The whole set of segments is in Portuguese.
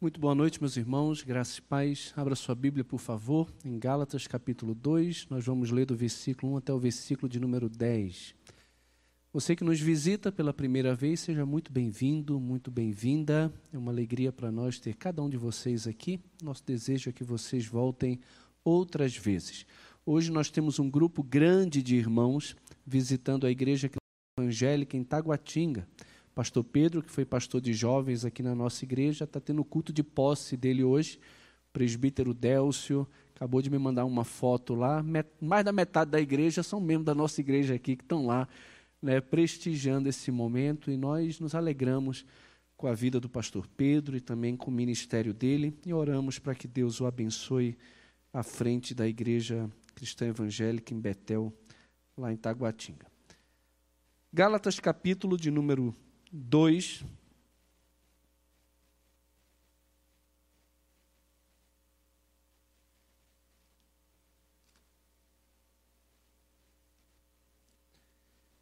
Muito boa noite, meus irmãos, graças e paz. Abra sua Bíblia, por favor, em Gálatas capítulo 2. Nós vamos ler do versículo 1 até o versículo de número 10. Você que nos visita pela primeira vez, seja muito bem-vindo, muito bem-vinda. É uma alegria para nós ter cada um de vocês aqui. Nosso desejo é que vocês voltem outras vezes. Hoje nós temos um grupo grande de irmãos visitando a igreja evangélica em Taguatinga. Pastor Pedro, que foi pastor de jovens aqui na nossa igreja, está tendo culto de posse dele hoje. Presbítero Délcio acabou de me mandar uma foto lá. Mais da metade da igreja são membros da nossa igreja aqui que estão lá, né, prestigiando esse momento. E nós nos alegramos com a vida do pastor Pedro e também com o ministério dele. E oramos para que Deus o abençoe à frente da igreja cristã evangélica em Betel, lá em Taguatinga. Gálatas, capítulo de número 2.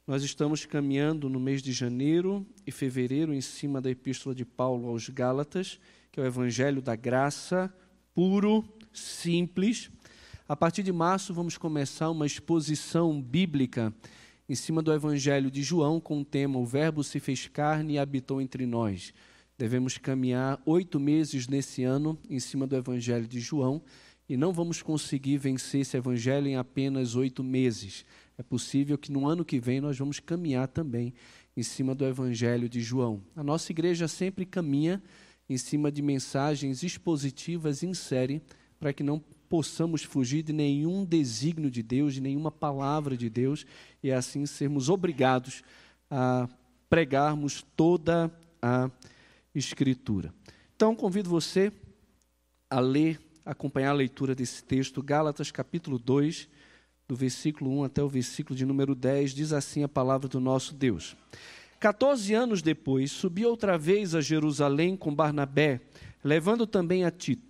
Nós estamos caminhando no mês de janeiro e fevereiro em cima da epístola de Paulo aos Gálatas, que é o evangelho da graça, puro, simples. A partir de março vamos começar uma exposição bíblica em cima do Evangelho de João, com o tema O Verbo se fez carne e habitou entre nós. Devemos caminhar oito meses nesse ano em cima do Evangelho de João e não vamos conseguir vencer esse Evangelho em apenas oito meses. É possível que no ano que vem nós vamos caminhar também em cima do Evangelho de João. A nossa igreja sempre caminha em cima de mensagens expositivas em série para que não possamos fugir de nenhum desígnio de Deus, de nenhuma palavra de Deus, e assim sermos obrigados a pregarmos toda a Escritura. Então, convido você a ler, acompanhar a leitura desse texto, Gálatas capítulo 2, do versículo 1 até o versículo de número 10, diz assim a palavra do nosso Deus. 14 anos depois, subi outra vez a Jerusalém com Barnabé, levando também a Tito.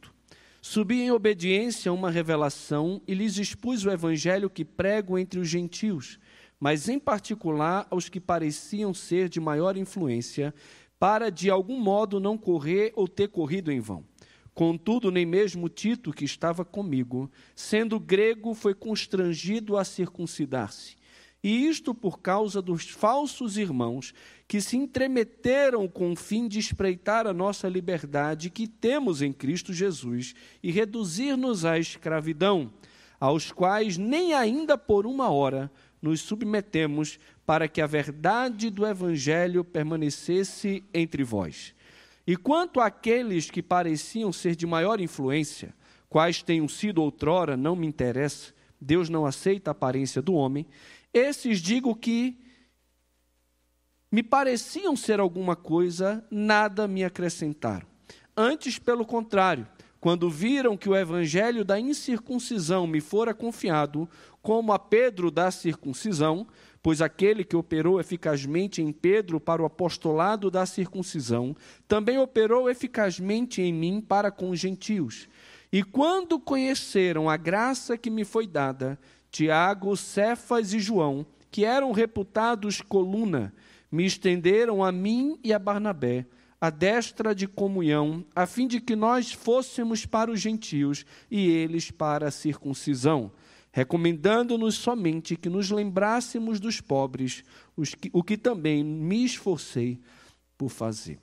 Subi em obediência a uma revelação e lhes expus o evangelho que prego entre os gentios, mas em particular aos que pareciam ser de maior influência, para de algum modo não correr ou ter corrido em vão. Contudo, nem mesmo Tito, que estava comigo, sendo grego, foi constrangido a circuncidar-se. E isto por causa dos falsos irmãos que se entremeteram com o fim de espreitar a nossa liberdade que temos em Cristo Jesus e reduzir-nos à escravidão, aos quais nem ainda por uma hora nos submetemos para que a verdade do Evangelho permanecesse entre vós. E quanto àqueles que pareciam ser de maior influência, quais tenham sido outrora, não me interessa, Deus não aceita a aparência do homem, esses digo que me pareciam ser alguma coisa, nada me acrescentaram. Antes, pelo contrário, quando viram que o evangelho da incircuncisão me fora confiado, como a Pedro da circuncisão, pois aquele que operou eficazmente em Pedro para o apostolado da circuncisão, também operou eficazmente em mim para com os gentios. E quando conheceram a graça que me foi dada, Tiago, Cefas e João, que eram reputados coluna, me estenderam a mim e a Barnabé a destra de comunhão, a fim de que nós fôssemos para os gentios e eles para a circuncisão, recomendando-nos somente que nos lembrássemos dos pobres, o que também me esforcei por fazer.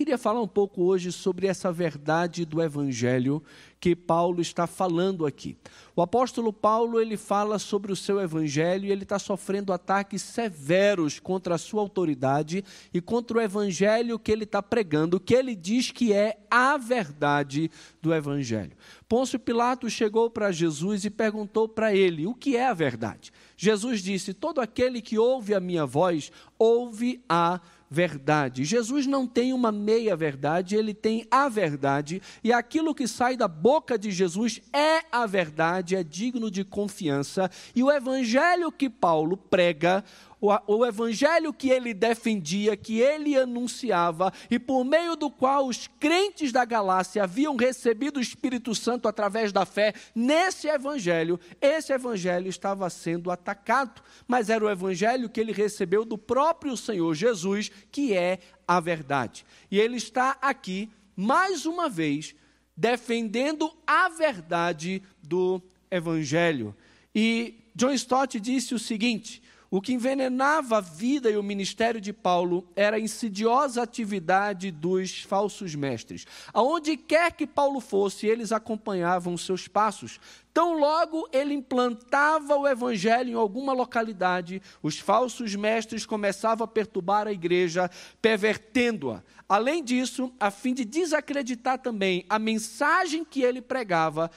Queria falar um pouco hoje sobre essa verdade do evangelho que Paulo está falando aqui. O apóstolo Paulo ele fala sobre o seu evangelho e ele está sofrendo ataques severos contra a sua autoridade e contra o evangelho que ele está pregando, que ele diz que é a verdade do evangelho. Pôncio Pilatos chegou para Jesus e perguntou para ele o que é a verdade. Jesus disse: Todo aquele que ouve a minha voz ouve a verdade verdade. Jesus não tem uma meia verdade, ele tem a verdade, e aquilo que sai da boca de Jesus é a verdade, é digno de confiança. E o evangelho que Paulo prega, o, o evangelho que ele defendia, que ele anunciava, e por meio do qual os crentes da Galácia haviam recebido o Espírito Santo através da fé nesse evangelho, esse evangelho estava sendo atacado, mas era o evangelho que ele recebeu do próprio Senhor Jesus, que é a verdade. E ele está aqui mais uma vez, defendendo a verdade do Evangelho. E John Stott disse o seguinte: o que envenenava a vida e o ministério de Paulo era a insidiosa atividade dos falsos mestres. Aonde quer que Paulo fosse, eles acompanhavam seus passos. Tão logo ele implantava o evangelho em alguma localidade, os falsos mestres começavam a perturbar a igreja, pervertendo-a. Além disso, a fim de desacreditar também a mensagem que ele pregava,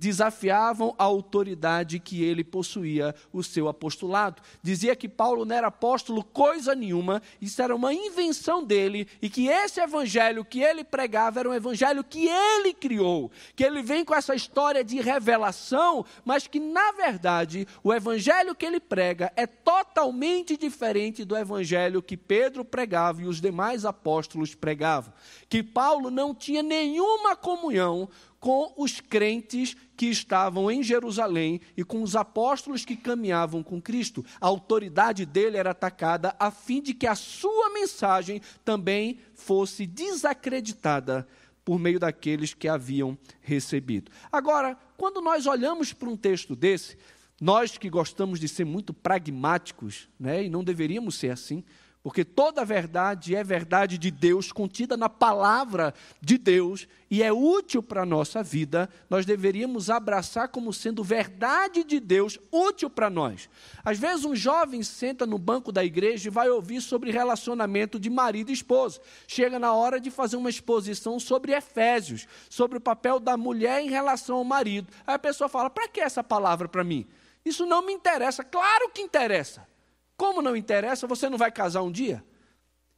desafiavam a autoridade que ele possuía, o seu apostolado. Dizia que Paulo não era apóstolo coisa nenhuma, isso era uma invenção dele, e que esse evangelho que ele pregava era um evangelho que ele criou, que ele vem com essa história de revelação, mas que na verdade o evangelho que ele prega é totalmente diferente do evangelho que Pedro pregava e os demais apóstolos pregavam. Que Paulo não tinha nenhuma comunhão com os crentes que estavam em Jerusalém e com os apóstolos que caminhavam com Cristo. A autoridade dele era atacada a fim de que a sua mensagem também fosse desacreditada por meio daqueles que haviam recebido. Agora, quando nós olhamos para um texto desse, nós que gostamos de ser muito pragmáticos, né, e não deveríamos ser assim, porque toda verdade é verdade de Deus, contida na palavra de Deus, e é útil para a nossa vida, nós deveríamos abraçar como sendo verdade de Deus, útil para nós. Às vezes, um jovem senta no banco da igreja e vai ouvir sobre relacionamento de marido e esposa. Chega na hora de fazer uma exposição sobre Efésios, sobre o papel da mulher em relação ao marido. Aí a pessoa fala: para que essa palavra para mim? Isso não me interessa. Claro que interessa. Como não interessa, você não vai casar um dia?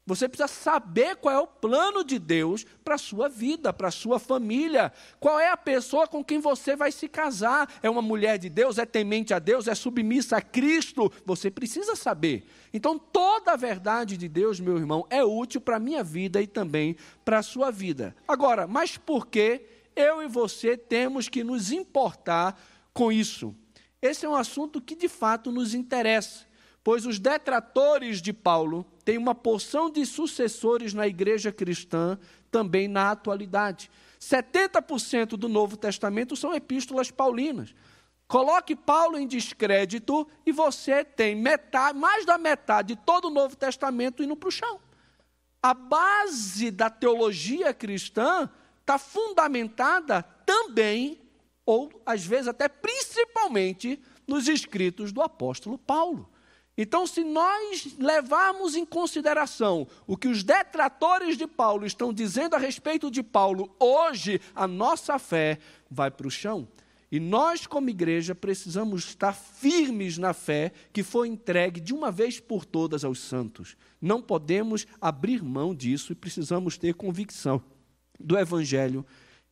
Você precisa saber qual é o plano de Deus para a sua vida, para a sua família. Qual é a pessoa com quem você vai se casar? É uma mulher de Deus? É temente a Deus? É submissa a Cristo? Você precisa saber. Então, toda a verdade de Deus, meu irmão, é útil para a minha vida e também para a sua vida. Agora, mas por que eu e você temos que nos importar com isso? Esse é um assunto que de fato nos interessa pois os detratores de Paulo têm uma porção de sucessores na igreja cristã também na atualidade. 70% do Novo Testamento são epístolas paulinas. Coloque Paulo em descrédito e você tem metade, mais da metade de todo o Novo Testamento indo para o chão. A base da teologia cristã está fundamentada também, ou às vezes até principalmente, nos escritos do apóstolo Paulo. Então, se nós levarmos em consideração o que os detratores de Paulo estão dizendo a respeito de Paulo, hoje a nossa fé vai para o chão. E nós, como igreja, precisamos estar firmes na fé que foi entregue de uma vez por todas aos santos. Não podemos abrir mão disso e precisamos ter convicção do evangelho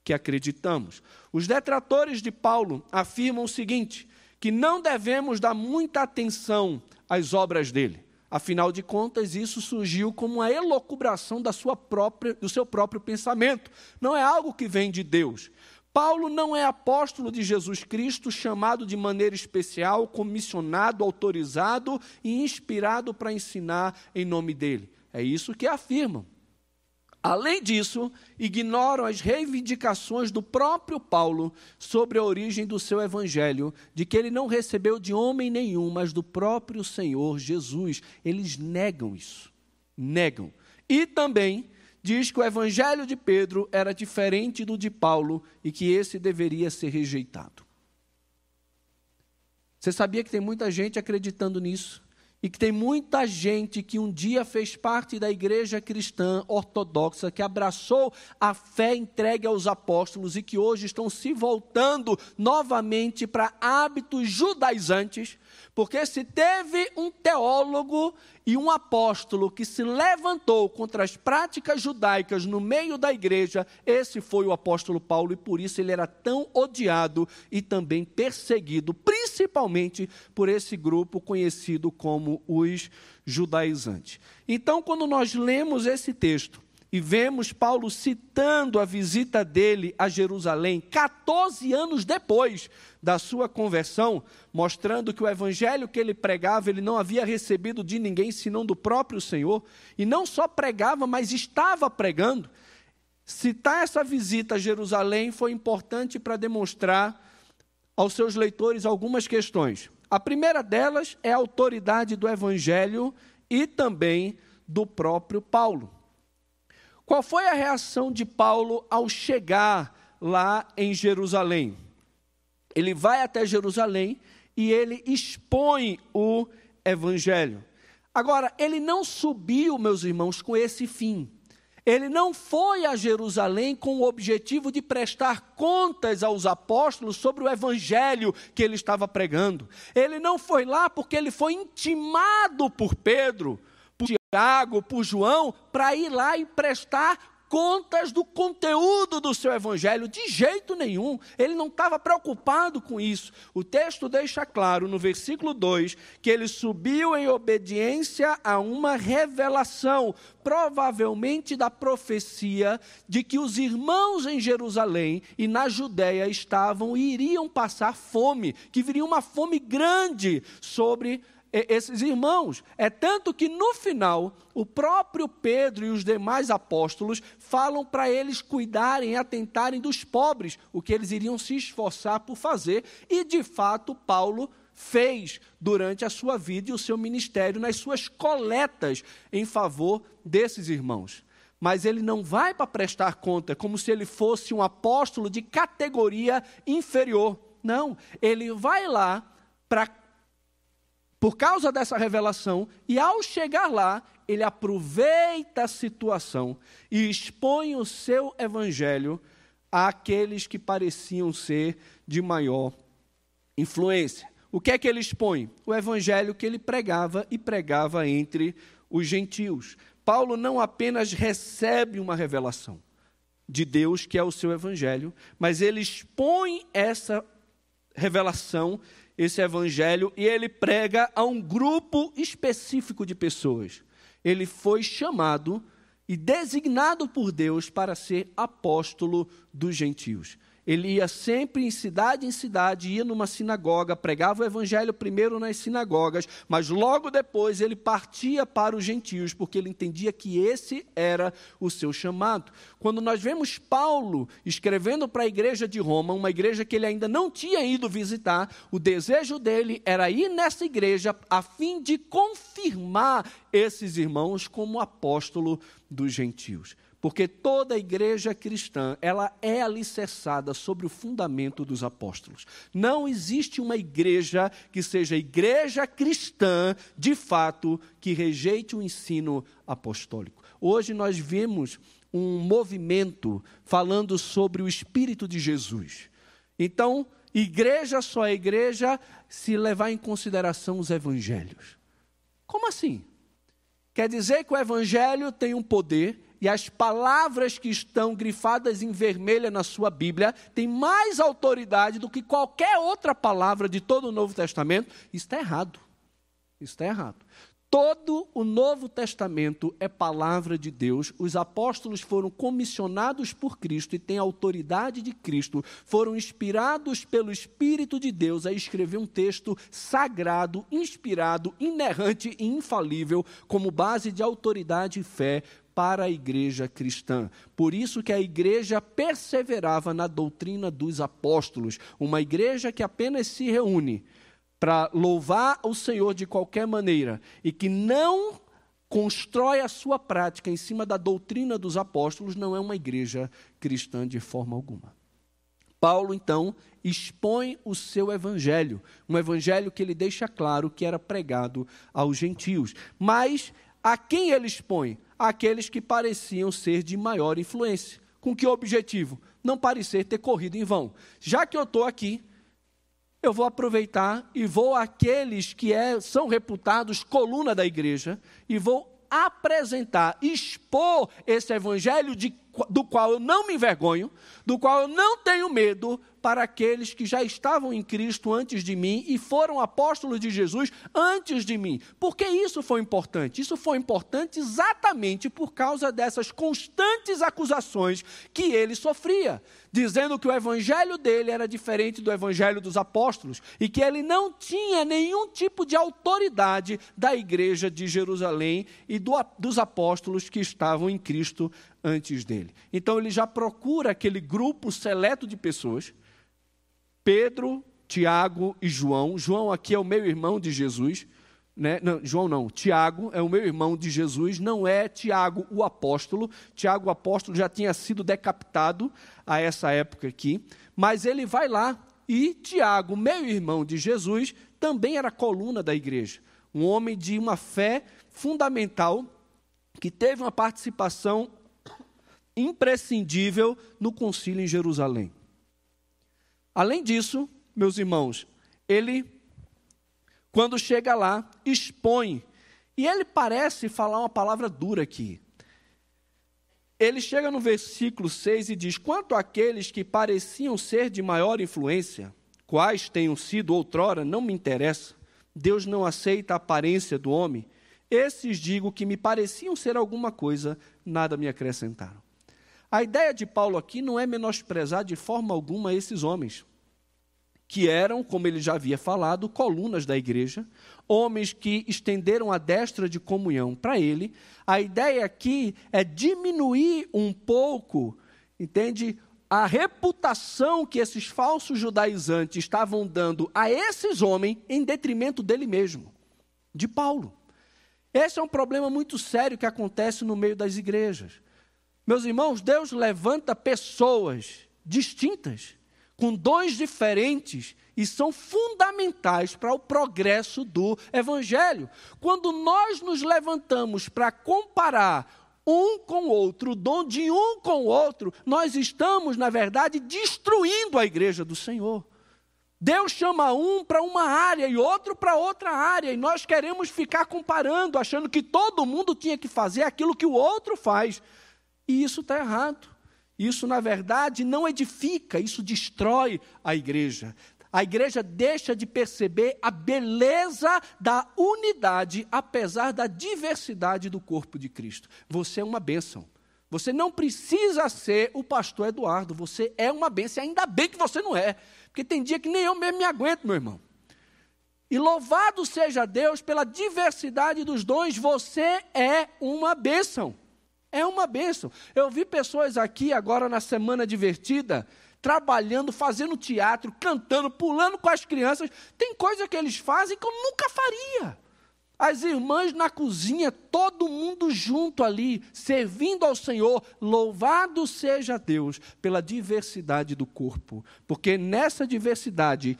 que acreditamos. Os detratores de Paulo afirmam o seguinte: que não devemos dar muita atenção às obras dele. Afinal de contas, isso surgiu como uma elocubração da sua própria, do seu próprio pensamento. Não é algo que vem de Deus. Paulo não é apóstolo de Jesus Cristo, chamado de maneira especial, comissionado, autorizado e inspirado para ensinar em nome dele. É isso que afirmam. Além disso, ignoram as reivindicações do próprio Paulo sobre a origem do seu evangelho, de que ele não recebeu de homem nenhum, mas do próprio Senhor Jesus. Eles negam isso. Negam. E também diz que o evangelho de Pedro era diferente do de Paulo e que esse deveria ser rejeitado. Você sabia que tem muita gente acreditando nisso? E que tem muita gente que um dia fez parte da igreja cristã ortodoxa, que abraçou a fé entregue aos apóstolos e que hoje estão se voltando novamente para hábitos judaizantes, porque se teve um teólogo e um apóstolo que se levantou contra as práticas judaicas no meio da igreja, esse foi o apóstolo Paulo e por isso ele era tão odiado e também perseguido, principalmente por esse grupo conhecido como os judaizantes. Então, quando nós lemos esse texto, e vemos Paulo citando a visita dele a Jerusalém 14 anos depois da sua conversão, mostrando que o evangelho que ele pregava ele não havia recebido de ninguém senão do próprio Senhor, e não só pregava, mas estava pregando. citar essa visita a Jerusalém foi importante para demonstrar aos seus leitores algumas questões. A primeira delas é a autoridade do Evangelho e também do próprio Paulo. Qual foi a reação de Paulo ao chegar lá em Jerusalém? Ele vai até Jerusalém e ele expõe o Evangelho. Agora, ele não subiu, meus irmãos, com esse fim. Ele não foi a Jerusalém com o objetivo de prestar contas aos apóstolos sobre o evangelho que ele estava pregando. Ele não foi lá porque ele foi intimado por Pedro, por Tiago, por João, para ir lá e prestar contas do conteúdo do seu evangelho, de jeito nenhum. Ele não estava preocupado com isso. O texto deixa claro no versículo 2 que ele subiu em obediência a uma revelação, provavelmente da profecia de que os irmãos em Jerusalém e na Judéia estavam e iriam passar fome, que viria uma fome grande sobre esses irmãos. É tanto que no final, o próprio Pedro e os demais apóstolos falam para eles cuidarem atentarem dos pobres, o que eles iriam se esforçar por fazer, e de fato Paulo fez durante a sua vida e o seu ministério nas suas coletas em favor desses irmãos. Mas ele não vai para prestar conta como se ele fosse um apóstolo de categoria inferior. Não, ele vai lá para por causa dessa revelação, e ao chegar lá, ele aproveita a situação e expõe o seu evangelho àqueles que pareciam ser de maior influência. O que é que ele expõe? O evangelho que ele pregava e pregava entre os gentios. Paulo não apenas recebe uma revelação de Deus, que é o seu evangelho, mas ele expõe essa revelação esse evangelho e ele prega a um grupo específico de pessoas. Ele foi chamado e designado por Deus para ser apóstolo dos gentios. Ele ia sempre em cidade em cidade, ia numa sinagoga, pregava o evangelho primeiro nas sinagogas, mas logo depois ele partia para os gentios, porque ele entendia que esse era o seu chamado. Quando nós vemos Paulo escrevendo para a igreja de Roma, uma igreja que ele ainda não tinha ido visitar, o desejo dele era ir nessa igreja a fim de confirmar esses irmãos como apóstolo dos gentios. Porque toda igreja cristã, ela é alicerçada sobre o fundamento dos apóstolos. Não existe uma igreja que seja igreja cristã, de fato, que rejeite o ensino apostólico. Hoje nós vemos um movimento falando sobre o espírito de Jesus. Então, igreja só é igreja se levar em consideração os evangelhos. Como assim? Quer dizer que o evangelho tem um poder e as palavras que estão grifadas em vermelha na sua Bíblia têm mais autoridade do que qualquer outra palavra de todo o Novo Testamento, isso está errado. Isso está errado. Todo o Novo Testamento é palavra de Deus. Os apóstolos foram comissionados por Cristo e têm autoridade de Cristo. Foram inspirados pelo Espírito de Deus a escrever um texto sagrado, inspirado, inerrante e infalível como base de autoridade e fé para a igreja cristã. Por isso que a igreja perseverava na doutrina dos apóstolos, uma igreja que apenas se reúne para louvar o Senhor de qualquer maneira e que não constrói a sua prática em cima da doutrina dos apóstolos, não é uma igreja cristã de forma alguma. Paulo, então, expõe o seu evangelho, um evangelho que ele deixa claro que era pregado aos gentios. Mas a quem ele expõe? Aqueles que pareciam ser de maior influência. Com que objetivo? Não parecer ter corrido em vão. Já que eu estou aqui, eu vou aproveitar e vou àqueles que é, são reputados coluna da igreja e vou apresentar, expor esse evangelho de, do qual eu não me envergonho, do qual eu não tenho medo, para aqueles que já estavam em Cristo antes de mim e foram apóstolos de Jesus antes de mim. Por que isso foi importante? Isso foi importante exatamente por causa dessas constantes acusações que ele sofria, dizendo que o evangelho dele era diferente do evangelho dos apóstolos e que ele não tinha nenhum tipo de autoridade da igreja de Jerusalém e do, dos apóstolos que estavam em Cristo antes dele. Então ele já procura aquele grupo seleto de pessoas, Pedro, Tiago e João. João aqui é o meu irmão de Jesus. Né? Não, João não, Tiago é o meu irmão de Jesus, não é Tiago o apóstolo. Tiago o apóstolo já tinha sido decapitado a essa época aqui, mas ele vai lá e Tiago, meu irmão de Jesus, também era coluna da igreja. Um homem de uma fé fundamental que teve uma participação imprescindível no concílio em Jerusalém. Além disso, meus irmãos, ele, quando chega lá, expõe, e ele parece falar uma palavra dura aqui. Ele chega no versículo 6 e diz: Quanto àqueles que pareciam ser de maior influência, quais tenham sido outrora, não me interessa. Deus não aceita a aparência do homem. Esses digo que me pareciam ser alguma coisa, nada me acrescentaram. A ideia de Paulo aqui não é menosprezar de forma alguma esses homens que eram, como ele já havia falado, colunas da igreja, homens que estenderam a destra de comunhão para ele. A ideia aqui é diminuir um pouco, entende? A reputação que esses falsos judaizantes estavam dando a esses homens em detrimento dele mesmo, de Paulo. Esse é um problema muito sério que acontece no meio das igrejas. Meus irmãos, Deus levanta pessoas distintas com dons diferentes e são fundamentais para o progresso do Evangelho. Quando nós nos levantamos para comparar um com o outro, o dom de um com o outro, nós estamos, na verdade, destruindo a igreja do Senhor. Deus chama um para uma área e outro para outra área, e nós queremos ficar comparando, achando que todo mundo tinha que fazer aquilo que o outro faz. E isso está errado. Isso, na verdade, não edifica, isso destrói a igreja. A igreja deixa de perceber a beleza da unidade, apesar da diversidade do corpo de Cristo. Você é uma bênção. Você não precisa ser o pastor Eduardo, você é uma bênção, ainda bem que você não é, porque tem dia que nem eu mesmo me aguento, meu irmão. E louvado seja Deus pela diversidade dos dons, você é uma bênção. É uma bênção. Eu vi pessoas aqui agora na semana divertida, trabalhando, fazendo teatro, cantando, pulando com as crianças. Tem coisa que eles fazem que eu nunca faria. As irmãs na cozinha, todo mundo junto ali, servindo ao Senhor. Louvado seja Deus pela diversidade do corpo, porque nessa diversidade,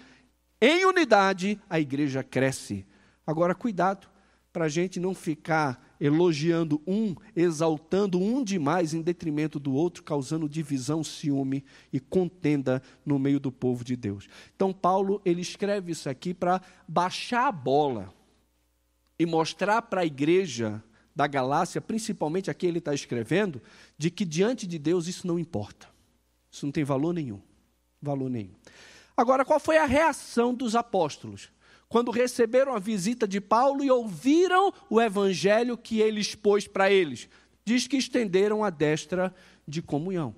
em unidade, a igreja cresce. Agora, cuidado, para a gente não ficar elogiando um, exaltando um demais em detrimento do outro, causando divisão, ciúme e contenda no meio do povo de Deus. Então Paulo, ele escreve isso aqui para baixar a bola e mostrar para a igreja da Galácia, principalmente aqui ele está escrevendo, de que diante de Deus isso não importa. Isso não tem valor nenhum. Valor nenhum. Agora, qual foi a reação dos apóstolos? Quando receberam a visita de Paulo e ouviram o evangelho que ele expôs para eles. Diz que estenderam a destra de comunhão.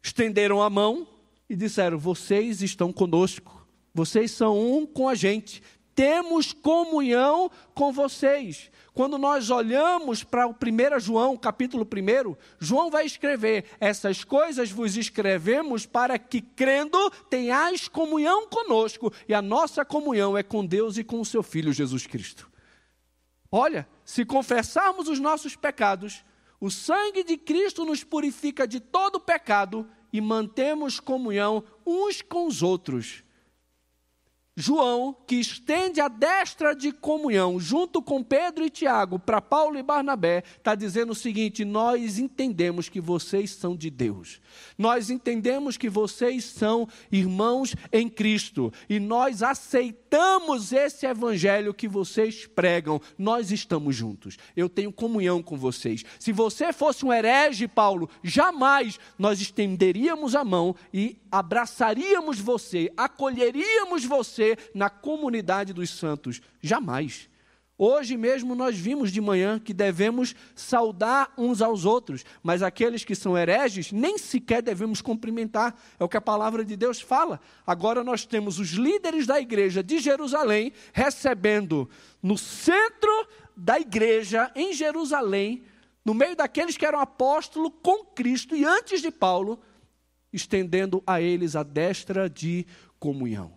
Estenderam a mão e disseram: Vocês estão conosco, vocês são um com a gente, temos comunhão com vocês. Quando nós olhamos para o 1 João, capítulo 1, João vai escrever: Essas coisas vos escrevemos para que, crendo, tenhais comunhão conosco, e a nossa comunhão é com Deus e com o seu Filho Jesus Cristo. Olha, se confessarmos os nossos pecados, o sangue de Cristo nos purifica de todo pecado e mantemos comunhão uns com os outros. João, que estende a destra de comunhão junto com Pedro e Tiago para Paulo e Barnabé, está dizendo o seguinte: nós entendemos que vocês são de Deus, nós entendemos que vocês são irmãos em Cristo e nós aceitamos esse evangelho que vocês pregam, nós estamos juntos, eu tenho comunhão com vocês. Se você fosse um herege, Paulo, jamais nós estenderíamos a mão e abraçaríamos você, acolheríamos você na comunidade dos santos. Jamais. Hoje mesmo nós vimos de manhã que devemos saudar uns aos outros, mas aqueles que são hereges nem sequer devemos cumprimentar. É o que a palavra de Deus fala. Agora nós temos os líderes da igreja de Jerusalém recebendo no centro da igreja em Jerusalém no meio daqueles que eram apóstolos com Cristo e antes de Paulo, estendendo a eles a destra de comunhão.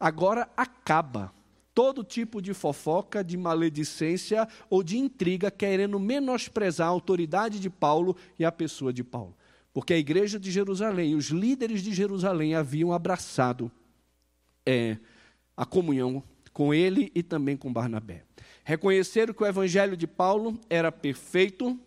Agora acaba todo tipo de fofoca, de maledicência ou de intriga querendo menosprezar a autoridade de Paulo e a pessoa de Paulo. Porque a igreja de Jerusalém, os líderes de Jerusalém haviam abraçado é, a comunhão com ele e também com Barnabé. Reconheceram que o evangelho de Paulo era perfeito,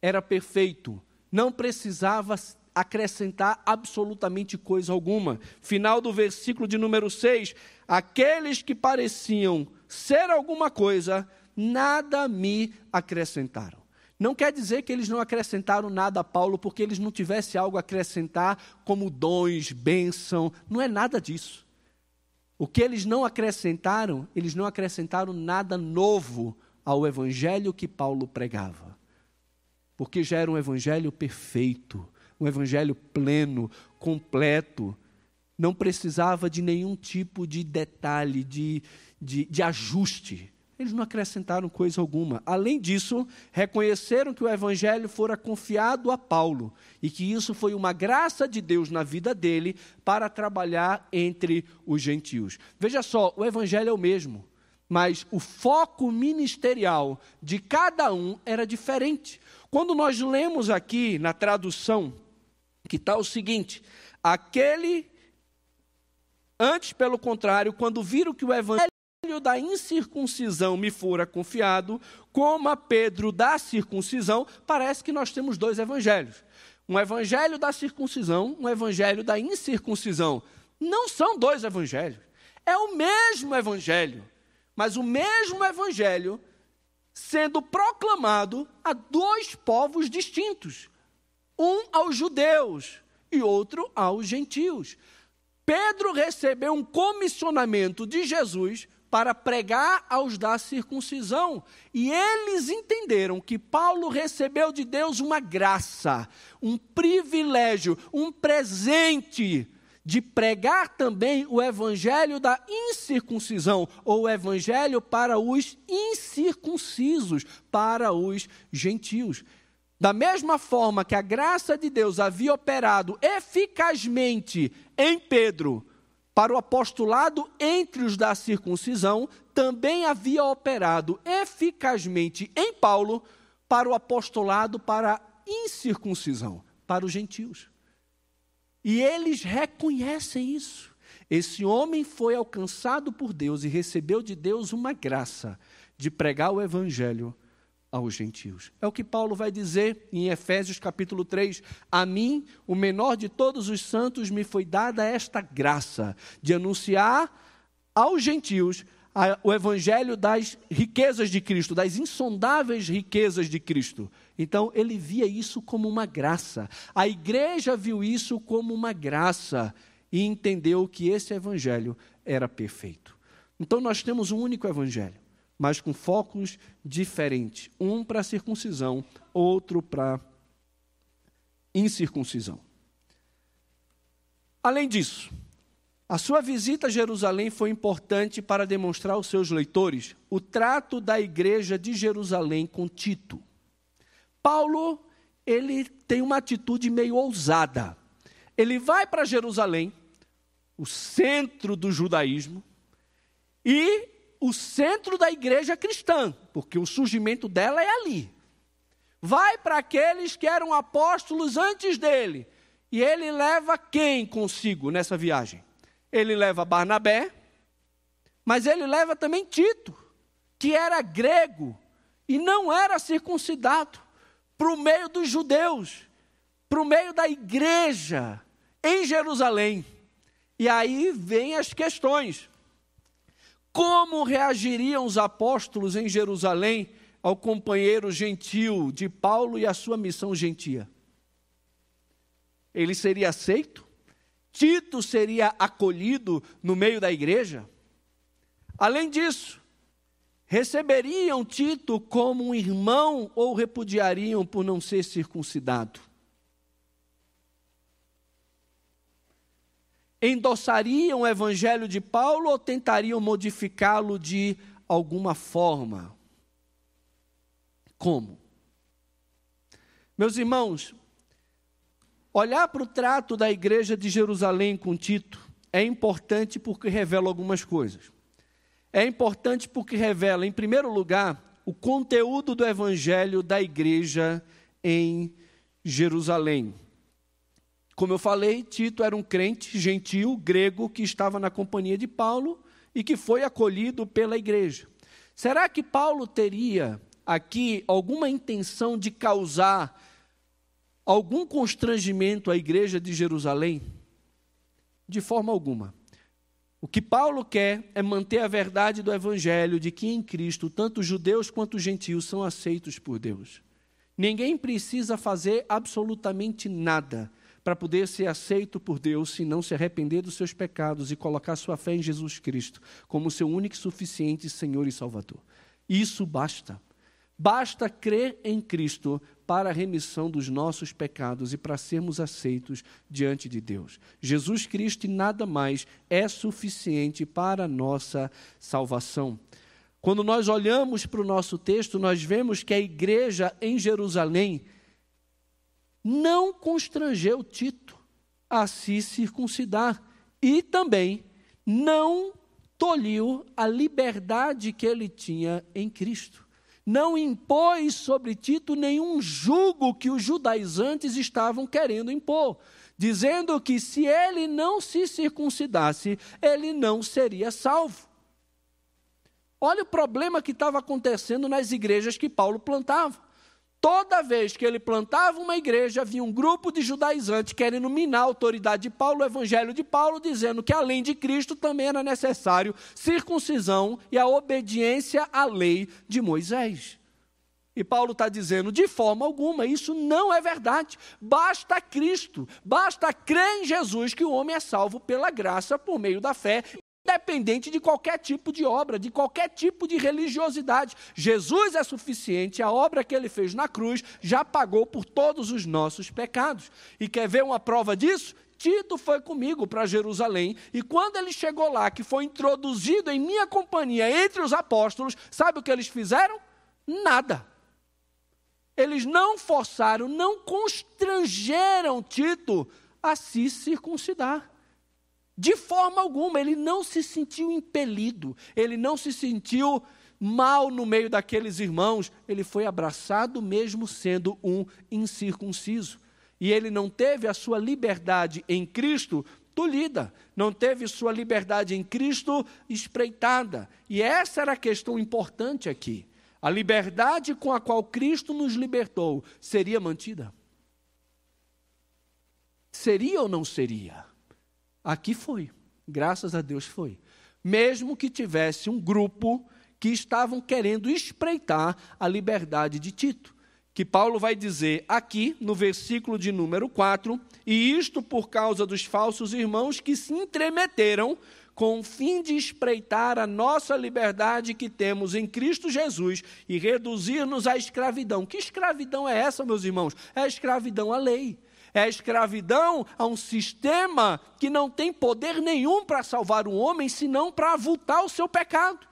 era perfeito, não precisava acrescentar absolutamente coisa alguma. Final do versículo de número 6: Aqueles que pareciam ser alguma coisa, nada me acrescentaram. Não quer dizer que eles não acrescentaram nada a Paulo porque eles não tivessem algo a acrescentar como dons, bênção, não é nada disso. O que eles não acrescentaram, eles não acrescentaram nada novo ao evangelho que Paulo pregava. Porque já era um evangelho perfeito, um evangelho pleno, completo. Não precisava de nenhum tipo de detalhe, de, de, de ajuste. Eles não acrescentaram coisa alguma. Além disso, reconheceram que o evangelho fora confiado a Paulo e que isso foi uma graça de Deus na vida dele para trabalhar entre os gentios. Veja só, o evangelho é o mesmo, mas o foco ministerial de cada um era diferente. Quando nós lemos aqui na tradução, que está o seguinte: aquele Antes, pelo contrário, quando viram que o evangelho da incircuncisão me fora confiado, como a Pedro da circuncisão, parece que nós temos dois evangelhos. Um evangelho da circuncisão, um evangelho da incircuncisão. Não são dois evangelhos. É o mesmo evangelho, mas o mesmo evangelho sendo proclamado a dois povos distintos. Um aos judeus e outro aos gentios. Pedro recebeu um comissionamento de Jesus para pregar aos da circuncisão. E eles entenderam que Paulo recebeu de Deus uma graça, um privilégio, um presente de pregar também o evangelho da incircuncisão, ou o evangelho para os incircuncisos, para os gentios. Da mesma forma que a graça de Deus havia operado eficazmente em Pedro, para o apostolado entre os da circuncisão, também havia operado eficazmente em Paulo para o apostolado para a incircuncisão, para os gentios. E eles reconhecem isso. Esse homem foi alcançado por Deus e recebeu de Deus uma graça de pregar o evangelho aos gentios. É o que Paulo vai dizer em Efésios capítulo 3: A mim, o menor de todos os santos, me foi dada esta graça de anunciar aos gentios o evangelho das riquezas de Cristo, das insondáveis riquezas de Cristo. Então, ele via isso como uma graça. A igreja viu isso como uma graça e entendeu que esse evangelho era perfeito. Então, nós temos um único evangelho mas com focos diferentes. Um para circuncisão, outro para incircuncisão. Além disso, a sua visita a Jerusalém foi importante para demonstrar aos seus leitores o trato da igreja de Jerusalém com Tito. Paulo, ele tem uma atitude meio ousada. Ele vai para Jerusalém, o centro do judaísmo, e o centro da igreja cristã, porque o surgimento dela é ali. Vai para aqueles que eram apóstolos antes dele. E ele leva quem consigo nessa viagem? Ele leva Barnabé, mas ele leva também Tito, que era grego e não era circuncidado, para o meio dos judeus, para o meio da igreja em Jerusalém. E aí vem as questões. Como reagiriam os apóstolos em Jerusalém ao companheiro gentil de Paulo e à sua missão gentia? Ele seria aceito? Tito seria acolhido no meio da igreja? Além disso, receberiam Tito como um irmão ou repudiariam por não ser circuncidado? Endossariam o evangelho de Paulo ou tentariam modificá-lo de alguma forma? Como? Meus irmãos, olhar para o trato da igreja de Jerusalém com Tito é importante porque revela algumas coisas. É importante porque revela, em primeiro lugar, o conteúdo do evangelho da igreja em Jerusalém. Como eu falei, Tito era um crente gentil, grego, que estava na companhia de Paulo e que foi acolhido pela igreja. Será que Paulo teria aqui alguma intenção de causar algum constrangimento à igreja de Jerusalém? De forma alguma. O que Paulo quer é manter a verdade do evangelho de que em Cristo tanto judeus quanto gentios são aceitos por Deus. Ninguém precisa fazer absolutamente nada para poder ser aceito por Deus se não se arrepender dos seus pecados e colocar sua fé em Jesus Cristo como seu único e suficiente Senhor e Salvador. Isso basta. Basta crer em Cristo para a remissão dos nossos pecados e para sermos aceitos diante de Deus. Jesus Cristo e nada mais é suficiente para a nossa salvação. Quando nós olhamos para o nosso texto, nós vemos que a igreja em Jerusalém não constrangeu Tito a se circuncidar e também não tolhiu a liberdade que ele tinha em Cristo não impôs sobre Tito nenhum jugo que os judaizantes estavam querendo impor, dizendo que se ele não se circuncidasse, ele não seria salvo. Olha o problema que estava acontecendo nas igrejas que Paulo plantava. Toda vez que ele plantava uma igreja, havia um grupo de judaizantes querendo minar a autoridade de Paulo, o evangelho de Paulo, dizendo que além de Cristo também era necessário circuncisão e a obediência à lei de Moisés. E Paulo está dizendo, de forma alguma, isso não é verdade. Basta Cristo, basta crer em Jesus que o homem é salvo pela graça por meio da fé independente de qualquer tipo de obra, de qualquer tipo de religiosidade. Jesus é suficiente, a obra que ele fez na cruz já pagou por todos os nossos pecados. E quer ver uma prova disso? Tito foi comigo para Jerusalém e quando ele chegou lá, que foi introduzido em minha companhia entre os apóstolos, sabe o que eles fizeram? Nada. Eles não forçaram, não constrangeram Tito a se circuncidar. De forma alguma, ele não se sentiu impelido, ele não se sentiu mal no meio daqueles irmãos, ele foi abraçado mesmo sendo um incircunciso. E ele não teve a sua liberdade em Cristo tolhida, não teve sua liberdade em Cristo espreitada. E essa era a questão importante aqui. A liberdade com a qual Cristo nos libertou seria mantida? Seria ou não seria? Aqui foi, graças a Deus foi. Mesmo que tivesse um grupo que estavam querendo espreitar a liberdade de Tito. Que Paulo vai dizer aqui no versículo de número 4, e isto por causa dos falsos irmãos que se entremeteram com o fim de espreitar a nossa liberdade que temos em Cristo Jesus e reduzir-nos à escravidão. Que escravidão é essa, meus irmãos? É a escravidão à lei. É a escravidão a um sistema que não tem poder nenhum para salvar o homem, senão para avultar o seu pecado.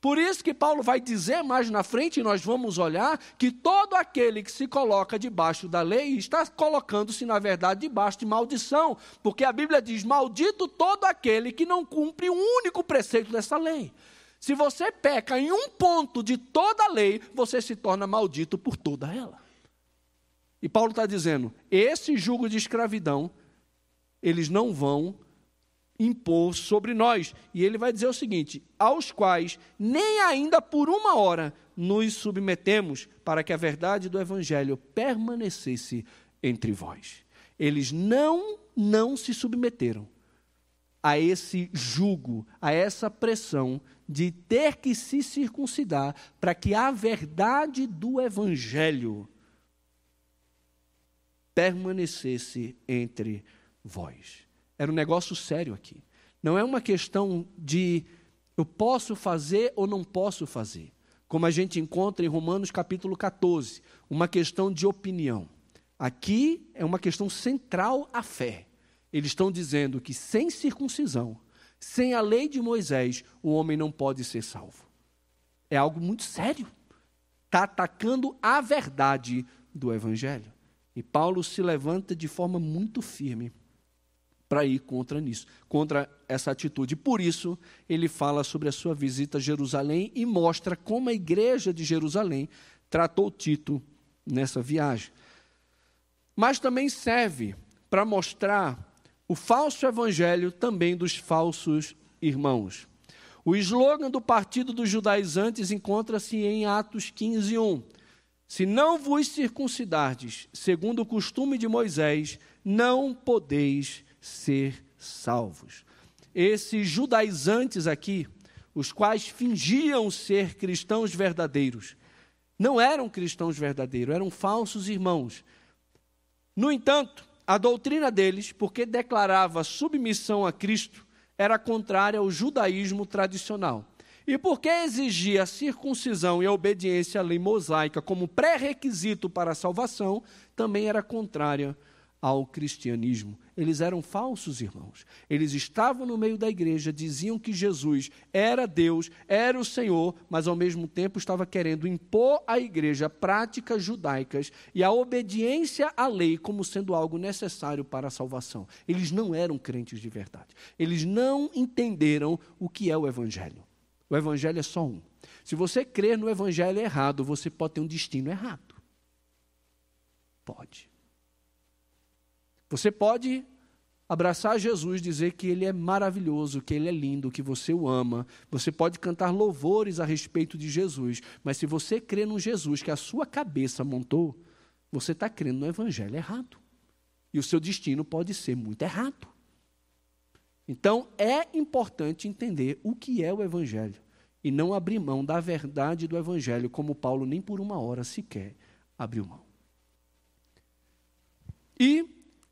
Por isso que Paulo vai dizer mais na frente, e nós vamos olhar, que todo aquele que se coloca debaixo da lei está colocando-se, na verdade, debaixo de maldição. Porque a Bíblia diz: Maldito todo aquele que não cumpre um único preceito dessa lei. Se você peca em um ponto de toda a lei, você se torna maldito por toda ela. E Paulo está dizendo: esse jugo de escravidão, eles não vão impor sobre nós. E ele vai dizer o seguinte: aos quais nem ainda por uma hora nos submetemos, para que a verdade do evangelho permanecesse entre vós. Eles não não se submeteram a esse jugo, a essa pressão de ter que se circuncidar para que a verdade do evangelho permanecesse entre vós. Era um negócio sério aqui. Não é uma questão de eu posso fazer ou não posso fazer. Como a gente encontra em Romanos capítulo 14, uma questão de opinião. Aqui é uma questão central à fé. Eles estão dizendo que sem circuncisão, sem a lei de Moisés, o homem não pode ser salvo. É algo muito sério. está atacando a verdade do Evangelho. E Paulo se levanta de forma muito firme para ir contra nisso, contra essa atitude. Por isso, ele fala sobre a sua visita a Jerusalém e mostra como a igreja de Jerusalém tratou Tito nessa viagem. Mas também serve para mostrar o falso evangelho também dos falsos irmãos. O slogan do Partido dos Judaizantes encontra-se em Atos 15, 1. Se não vos circuncidardes, segundo o costume de Moisés, não podeis ser salvos. Esses judaizantes aqui, os quais fingiam ser cristãos verdadeiros, não eram cristãos verdadeiros, eram falsos irmãos. No entanto, a doutrina deles, porque declarava submissão a Cristo, era contrária ao judaísmo tradicional. E porque exigia a circuncisão e a obediência à lei mosaica como pré-requisito para a salvação, também era contrária ao cristianismo. Eles eram falsos irmãos. Eles estavam no meio da igreja, diziam que Jesus era Deus, era o Senhor, mas ao mesmo tempo estava querendo impor à igreja práticas judaicas e a obediência à lei como sendo algo necessário para a salvação. Eles não eram crentes de verdade. Eles não entenderam o que é o evangelho. O evangelho é só um. Se você crer no evangelho errado, você pode ter um destino errado. Pode. Você pode abraçar Jesus, dizer que ele é maravilhoso, que ele é lindo, que você o ama. Você pode cantar louvores a respeito de Jesus, mas se você crê no Jesus que a sua cabeça montou, você está crendo no evangelho errado. E o seu destino pode ser muito errado. Então, é importante entender o que é o evangelho e não abrir mão da verdade do evangelho, como Paulo nem por uma hora sequer abriu mão. E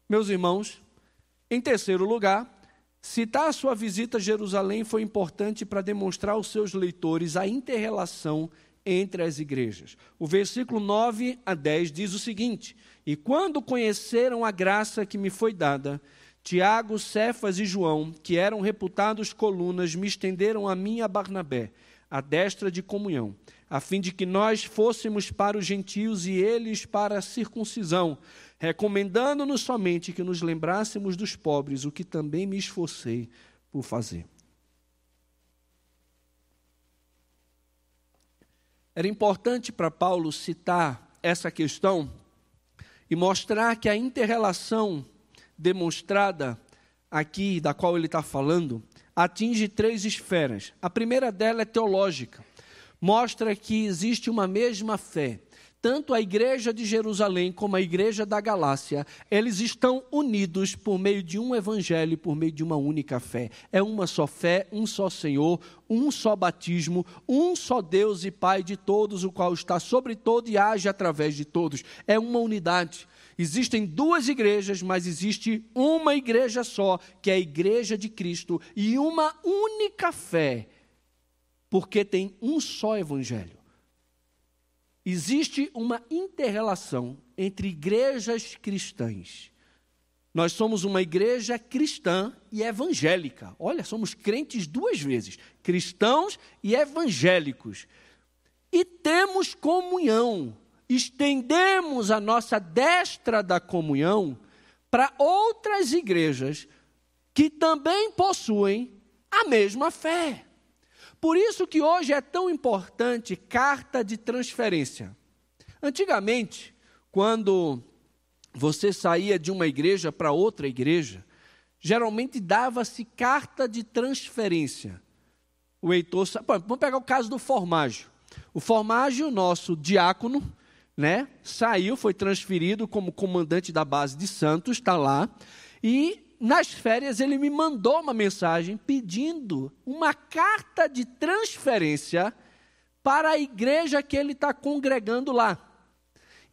meus irmãos, em terceiro lugar, citar a sua visita a Jerusalém foi importante para demonstrar aos seus leitores a interrelação entre as igrejas. O versículo 9 a 10 diz o seguinte: E quando conheceram a graça que me foi dada, Tiago, Cefas e João, que eram reputados colunas, me estenderam a mim a Barnabé, a destra de comunhão, a fim de que nós fôssemos para os gentios e eles para a circuncisão recomendando-nos somente que nos lembrássemos dos pobres, o que também me esforcei por fazer. Era importante para Paulo citar essa questão e mostrar que a interrelação demonstrada aqui, da qual ele está falando, atinge três esferas. A primeira dela é teológica. Mostra que existe uma mesma fé tanto a igreja de Jerusalém como a igreja da Galácia, eles estão unidos por meio de um evangelho, por meio de uma única fé. É uma só fé, um só Senhor, um só batismo, um só Deus e Pai de todos, o qual está sobre todo e age através de todos. É uma unidade. Existem duas igrejas, mas existe uma igreja só, que é a igreja de Cristo, e uma única fé, porque tem um só evangelho. Existe uma interrelação entre igrejas cristãs. Nós somos uma igreja cristã e evangélica. Olha, somos crentes duas vezes: cristãos e evangélicos. E temos comunhão. Estendemos a nossa destra da comunhão para outras igrejas que também possuem a mesma fé. Por isso que hoje é tão importante carta de transferência. Antigamente, quando você saía de uma igreja para outra igreja, geralmente dava-se carta de transferência. O Heitor, vamos pegar o caso do Formágio. O Formágio, nosso diácono, né, saiu, foi transferido como comandante da base de Santos, está lá, e nas férias, ele me mandou uma mensagem pedindo uma carta de transferência para a igreja que ele está congregando lá.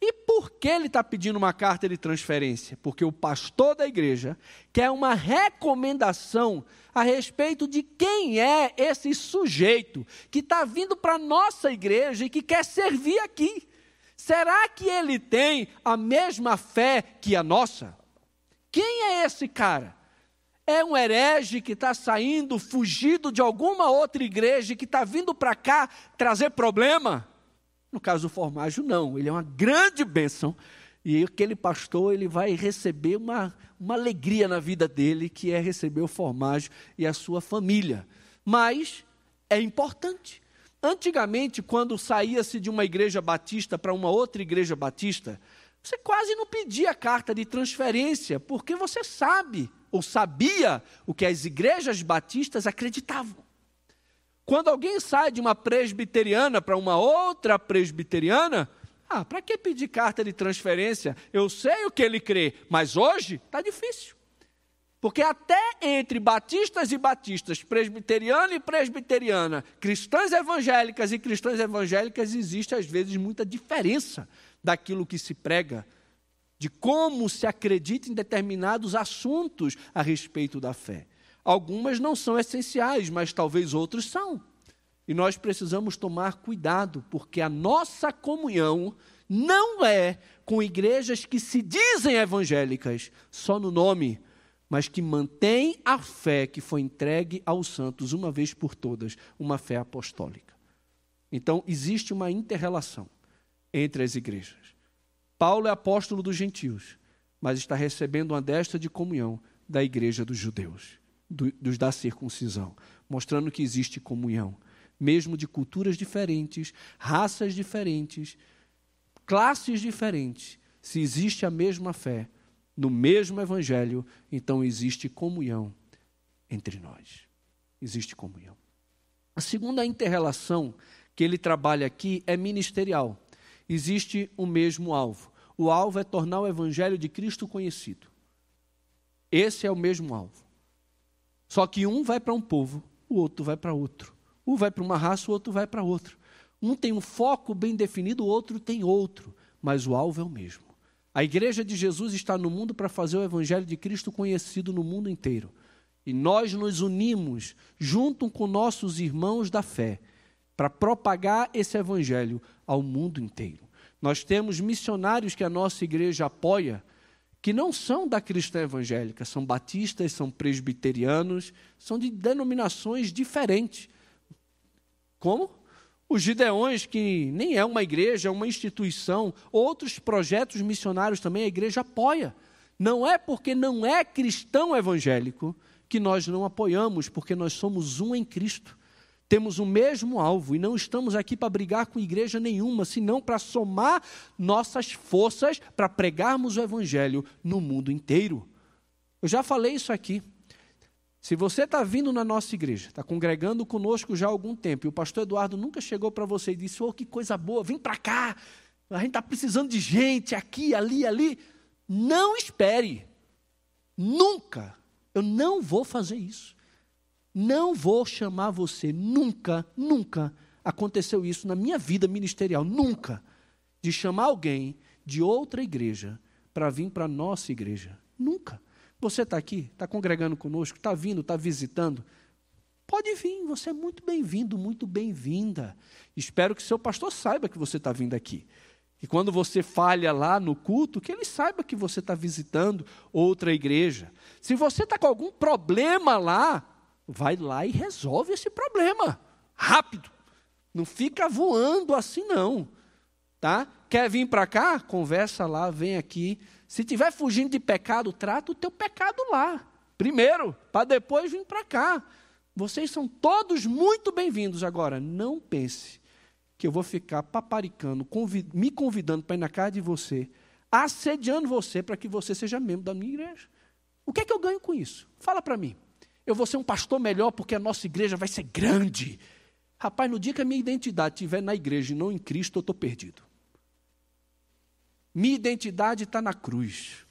E por que ele está pedindo uma carta de transferência? Porque o pastor da igreja quer uma recomendação a respeito de quem é esse sujeito que está vindo para a nossa igreja e que quer servir aqui. Será que ele tem a mesma fé que a nossa? Quem é esse cara? É um herege que está saindo, fugido de alguma outra igreja, que está vindo para cá trazer problema? No caso do formágio, não. Ele é uma grande bênção. E aquele pastor ele vai receber uma, uma alegria na vida dele, que é receber o formágio e a sua família. Mas é importante. Antigamente, quando saía-se de uma igreja batista para uma outra igreja batista, você quase não pedia carta de transferência, porque você sabe ou sabia o que as igrejas batistas acreditavam. Quando alguém sai de uma presbiteriana para uma outra presbiteriana, ah, para que pedir carta de transferência? Eu sei o que ele crê, mas hoje está difícil. Porque até entre batistas e batistas, presbiteriano e presbiteriana, cristãs evangélicas e cristãs evangélicas, existe às vezes muita diferença daquilo que se prega, de como se acredita em determinados assuntos a respeito da fé. Algumas não são essenciais, mas talvez outros são. E nós precisamos tomar cuidado, porque a nossa comunhão não é com igrejas que se dizem evangélicas, só no nome, mas que mantêm a fé que foi entregue aos santos uma vez por todas, uma fé apostólica. Então, existe uma interrelação entre as igrejas. Paulo é apóstolo dos gentios, mas está recebendo uma desta de comunhão da igreja dos judeus, do, dos da circuncisão, mostrando que existe comunhão, mesmo de culturas diferentes, raças diferentes, classes diferentes. Se existe a mesma fé, no mesmo evangelho, então existe comunhão entre nós. Existe comunhão. A segunda interrelação que ele trabalha aqui é ministerial existe o mesmo alvo. O alvo é tornar o Evangelho de Cristo conhecido. Esse é o mesmo alvo. Só que um vai para um povo, o outro vai para outro. Um vai para uma raça, o outro vai para outro. Um tem um foco bem definido, o outro tem outro. Mas o alvo é o mesmo. A igreja de Jesus está no mundo para fazer o Evangelho de Cristo conhecido no mundo inteiro. E nós nos unimos, junto com nossos irmãos da fé, para propagar esse evangelho ao mundo inteiro. Nós temos missionários que a nossa igreja apoia, que não são da cristã evangélica, são batistas, são presbiterianos, são de denominações diferentes. Como? Os Gideões, que nem é uma igreja, é uma instituição, outros projetos missionários também a igreja apoia. Não é porque não é cristão evangélico que nós não apoiamos, porque nós somos um em Cristo temos o mesmo alvo e não estamos aqui para brigar com igreja nenhuma, senão para somar nossas forças para pregarmos o Evangelho no mundo inteiro. Eu já falei isso aqui. Se você está vindo na nossa igreja, está congregando conosco já há algum tempo, e o pastor Eduardo nunca chegou para você e disse: Oh, que coisa boa, vem para cá, a gente está precisando de gente aqui, ali, ali. Não espere, nunca, eu não vou fazer isso. Não vou chamar você, nunca, nunca aconteceu isso na minha vida ministerial, nunca, de chamar alguém de outra igreja para vir para a nossa igreja. Nunca. Você está aqui, está congregando conosco, está vindo, está visitando. Pode vir, você é muito bem-vindo, muito bem-vinda. Espero que seu pastor saiba que você está vindo aqui. E quando você falha lá no culto, que ele saiba que você está visitando outra igreja. Se você está com algum problema lá, vai lá e resolve esse problema. Rápido. Não fica voando assim, não. Tá? Quer vir para cá? Conversa lá, vem aqui. Se tiver fugindo de pecado, trata o teu pecado lá. Primeiro, para depois vir para cá. Vocês são todos muito bem-vindos. Agora, não pense que eu vou ficar paparicando, convid me convidando para ir na casa de você, assediando você para que você seja membro da minha igreja. O que é que eu ganho com isso? Fala para mim. Eu vou ser um pastor melhor porque a nossa igreja vai ser grande. Rapaz, no dia que a minha identidade estiver na igreja e não em Cristo, eu estou perdido. Minha identidade está na cruz.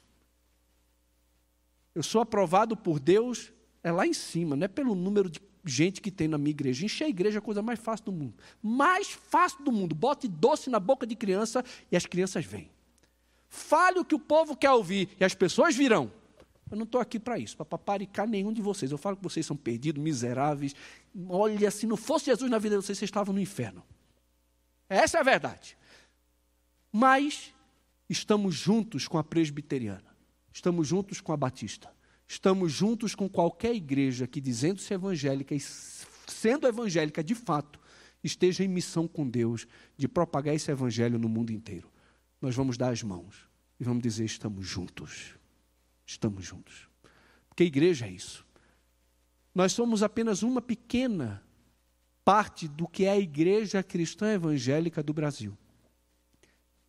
Eu sou aprovado por Deus, é lá em cima, não é pelo número de gente que tem na minha igreja. Encher a igreja é a coisa mais fácil do mundo. Mais fácil do mundo. Bote doce na boca de criança e as crianças vêm. Fale o que o povo quer ouvir e as pessoas virão. Eu não estou aqui para isso, para paparicar nenhum de vocês. Eu falo que vocês são perdidos, miseráveis. Olha, se não fosse Jesus na vida de vocês, vocês estavam no inferno. Essa é a verdade. Mas estamos juntos com a presbiteriana, estamos juntos com a batista, estamos juntos com qualquer igreja que, dizendo-se evangélica e sendo evangélica de fato, esteja em missão com Deus de propagar esse evangelho no mundo inteiro. Nós vamos dar as mãos e vamos dizer: estamos juntos. Estamos juntos. Porque a igreja é isso. Nós somos apenas uma pequena parte do que é a igreja cristã evangélica do Brasil.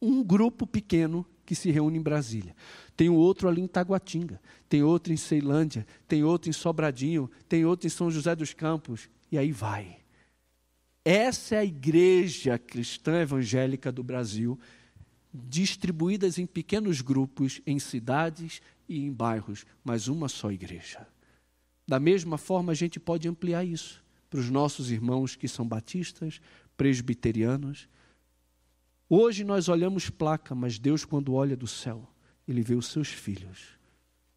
Um grupo pequeno que se reúne em Brasília. Tem outro ali em Taguatinga, tem outro em Ceilândia, tem outro em Sobradinho, tem outro em São José dos Campos, e aí vai. Essa é a igreja cristã evangélica do Brasil, distribuídas em pequenos grupos, em cidades e em bairros, mas uma só igreja. Da mesma forma, a gente pode ampliar isso para os nossos irmãos que são batistas, presbiterianos. Hoje nós olhamos placa, mas Deus, quando olha do céu, ele vê os seus filhos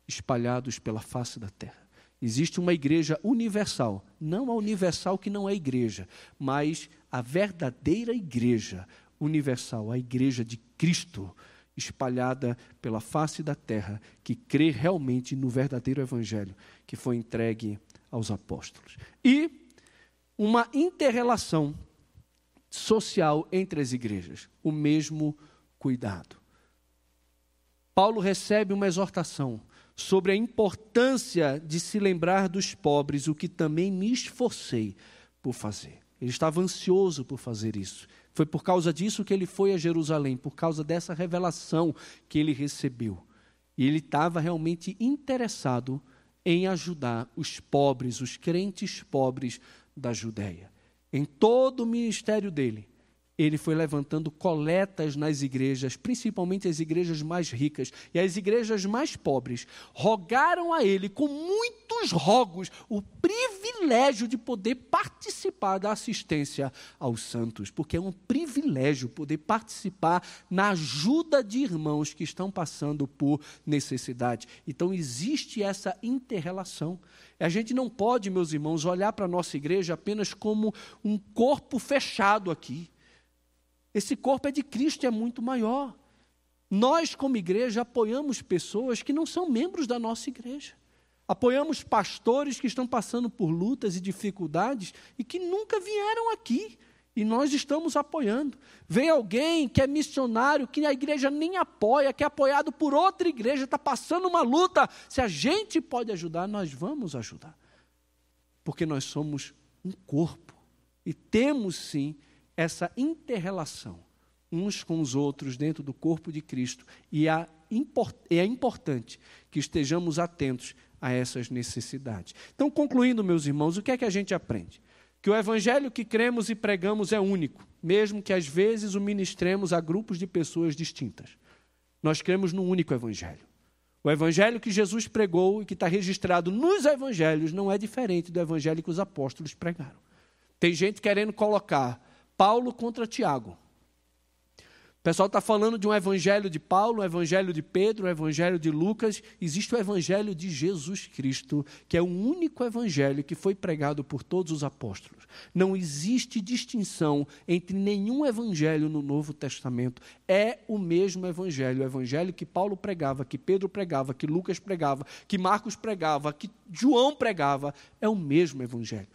espalhados pela face da terra. Existe uma igreja universal, não a universal que não é igreja, mas a verdadeira igreja universal, a igreja de Cristo, espalhada pela face da terra, que crê realmente no verdadeiro evangelho que foi entregue aos apóstolos. E uma interrelação social entre as igrejas, o mesmo cuidado. Paulo recebe uma exortação sobre a importância de se lembrar dos pobres, o que também me esforcei por fazer. Ele estava ansioso por fazer isso. Foi por causa disso que ele foi a Jerusalém, por causa dessa revelação que ele recebeu. E ele estava realmente interessado em ajudar os pobres, os crentes pobres da Judéia. Em todo o ministério dele, ele foi levantando coletas nas igrejas, principalmente as igrejas mais ricas e as igrejas mais pobres, rogaram a ele com muitos rogos o privilégio de poder participar da assistência aos santos, porque é um privilégio poder participar na ajuda de irmãos que estão passando por necessidade. Então existe essa interrelação. A gente não pode, meus irmãos, olhar para a nossa igreja apenas como um corpo fechado aqui. Esse corpo é de Cristo e é muito maior. Nós, como igreja, apoiamos pessoas que não são membros da nossa igreja. Apoiamos pastores que estão passando por lutas e dificuldades e que nunca vieram aqui. E nós estamos apoiando. Vem alguém que é missionário, que a igreja nem apoia, que é apoiado por outra igreja, está passando uma luta. Se a gente pode ajudar, nós vamos ajudar. Porque nós somos um corpo. E temos sim essa interrelação uns com os outros dentro do corpo de Cristo. E é importante que estejamos atentos a essas necessidades. Então, concluindo, meus irmãos, o que é que a gente aprende? que o evangelho que cremos e pregamos é único, mesmo que às vezes o ministremos a grupos de pessoas distintas. Nós cremos no único evangelho. O evangelho que Jesus pregou e que está registrado nos evangelhos não é diferente do evangelho que os apóstolos pregaram. Tem gente querendo colocar Paulo contra Tiago, pessoal está falando de um evangelho de Paulo, um evangelho de Pedro, um evangelho de Lucas. Existe o evangelho de Jesus Cristo, que é o único evangelho que foi pregado por todos os apóstolos. Não existe distinção entre nenhum evangelho no Novo Testamento. É o mesmo evangelho. O evangelho que Paulo pregava, que Pedro pregava, que Lucas pregava, que Marcos pregava, que João pregava. É o mesmo evangelho.